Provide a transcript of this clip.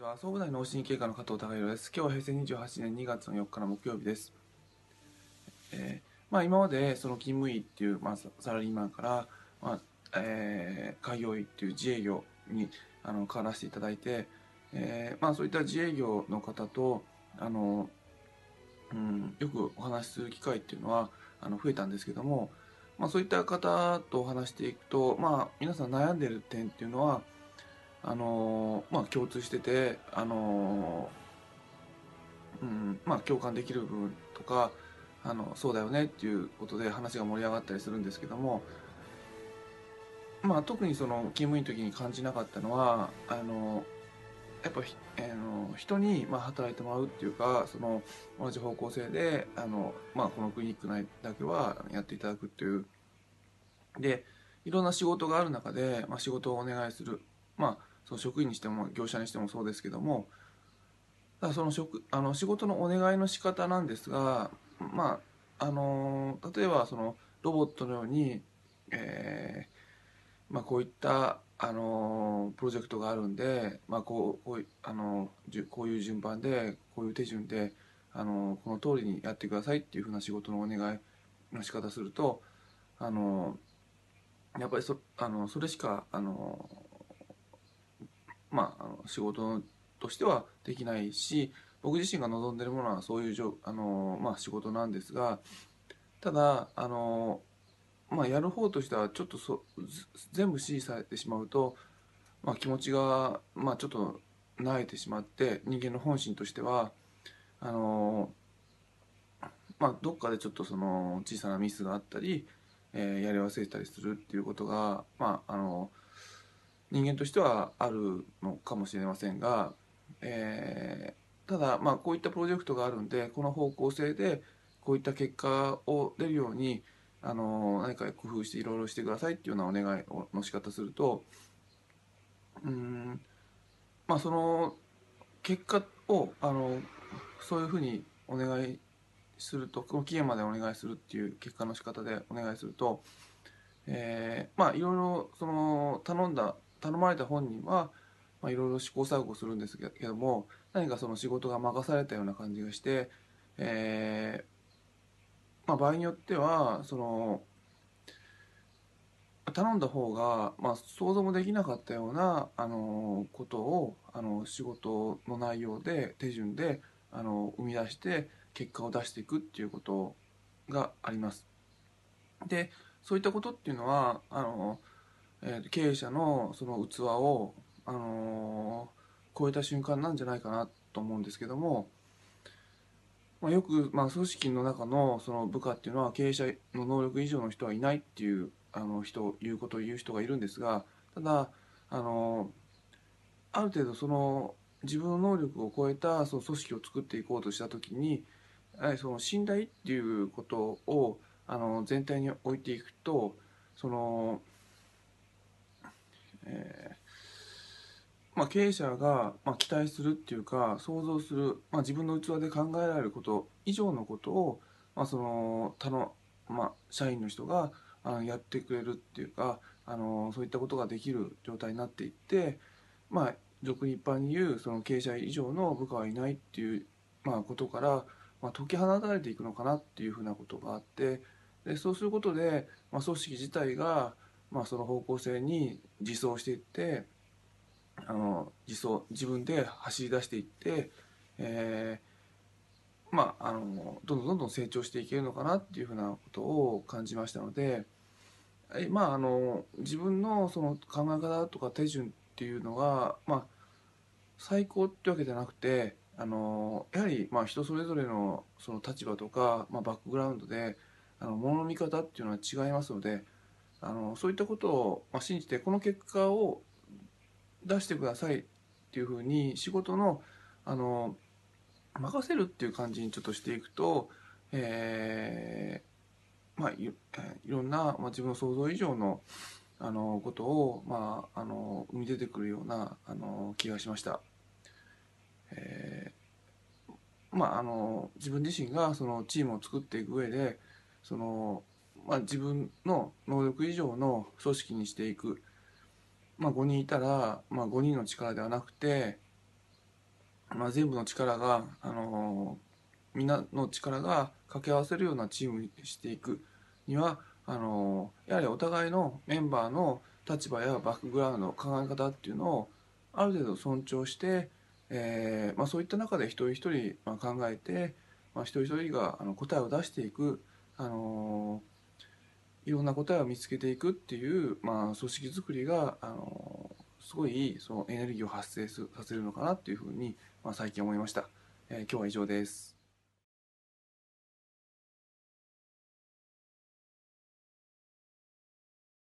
ちは。総務大脳神経科の加藤孝弘です。今日は平成28年2月の4日の木曜日です、えーまあ、今までその勤務医っていう、まあ、ササラリーマンから、まあえー開業医っていう自営業にあの変わらせていただいて、えーまあ、そういった自営業の方とあの、うん、よくお話しする機会っていうのはあの増えたんですけども、まあ、そういった方とお話していくと、まあ、皆さん悩んでる点っていうのはあのまあ、共通してて、あのうんまあ、共感できる部分とかあのそうだよねっていうことで話が盛り上がったりするんですけども、まあ、特にその勤務医の時に感じなかったのはあのやっぱひ、あの人にまあ働いてもらうっていうかその同じ方向性であの、まあ、このクリニック内だけはやっていただくっていう。でいろんな仕事がある中で、まあ、仕事をお願いする。まあその職員にしても業者にしてもそうですけどもだその職あの仕事のお願いの仕方なんですがまああの例えばそのロボットのように、えーまあ、こういったあのプロジェクトがあるんで、まあ、こうこうあのこういう順番でこういう手順であのこの通りにやってくださいっていうふうな仕事のお願いの仕方するとあのやっぱりそあのそれしかあのまあ、あの仕事としてはできないし僕自身が望んでるものはそういうじょあの、まあ、仕事なんですがただあの、まあ、やる方としてはちょっとそ全部指示されてしまうと、まあ、気持ちが、まあ、ちょっと慣れてしまって人間の本心としてはあの、まあ、どっかでちょっとその小さなミスがあったり、えーやり忘れたりするっていうことが、まあ、あの人間としてはあるのかもしれませんが、えーただまあこういったプロジェクトがあるんでこの方向性でこういった結果を出るようにあの何か工夫していろいろしてくださいっていうようなお願いの仕方するとうんまあその結果をあのそういうふうにお願いするとこの期限までお願いするっていう結果の仕方でお願いすると、えーまあいろいろその頼んだ頼まれた本人は、まあ、いろいろ試行錯誤するんですけども何かその仕事が任されたような感じがして、えーまあ、場合によってはその頼んだ方が、まあ、想像もできなかったようなあのことをあの仕事の内容で手順であの生み出して結果を出していくっていうことがあります。でそういったことっていうのはあの、えー経営者のその器を、あの超えた瞬間なんじゃないかなと思うんですけども、まあ、よく、まあ、組織の中のその部下っていうのは経営者の能力以上の人はいないっていうあの人言うことを言う人がいるんですがただあのある程度その自分の能力を超えたその組織を作っていこうとした時にやはりその信頼っていうことをあの全体に置いていくとその、えーまあ、経営者が、まあ、期待するっていうか想像する、まあ、自分の器で考えられること以上のことを、まあ、その他の、まあ、社員の人があのやってくれるっていうかあのそういったことができる状態になっていって、まあ、俗に一般に言うその経営者以上の部下はいないっていう、まあ、ことから、まあ、解き放たれていくのかなっていうふうなことがあってでそうすることで、まあ、組織自体が、まあ、その方向性に自走していってあの自走自分で走り出していって、えーまあ、あのどんどんどんどん成長していけるのかなっていうふうなことを感じましたので、えまあ、あの自分のその考え方とか手順っていうのが、まあ、最高ってわけじゃなくてあのやはりまあ人それぞれのその立場とか、まあ、バックグラウンドであの物の見方っていうのは違いますのであのそういったことを、まあ、信じてこの結果を出してくださいっていうふうに仕事のあの任せるっていう感じにちょっとしていくと、えーまあ、いいろんな、まあ、自分の想像以上のあのことを、まあ、あの生み出てくるようなあの気がしました。えーまあ、あの自分自身がそのチームを作っていく上でその、まあ、自分の能力以上の組織にしていく、まあ、5人いたら、まあ、5人の力ではなくて、まあ、全部の力が、あのみんなの力が掛け合わせるようなチームにしていく。にはあのやはりお互いのメンバーの立場やバックグラウンド考え方っていうのをある程度尊重して、えーまあ、そういった中で一人一人ま考えて、まあ、一人一人があの答えを出していく、あのいろんな答えを見つけていくっていう、まあ、組織づくりが、あのすごいそのエネルギーを発生させるのかなっていうふうに、まあ、最近思いました。えー、今日は以上です。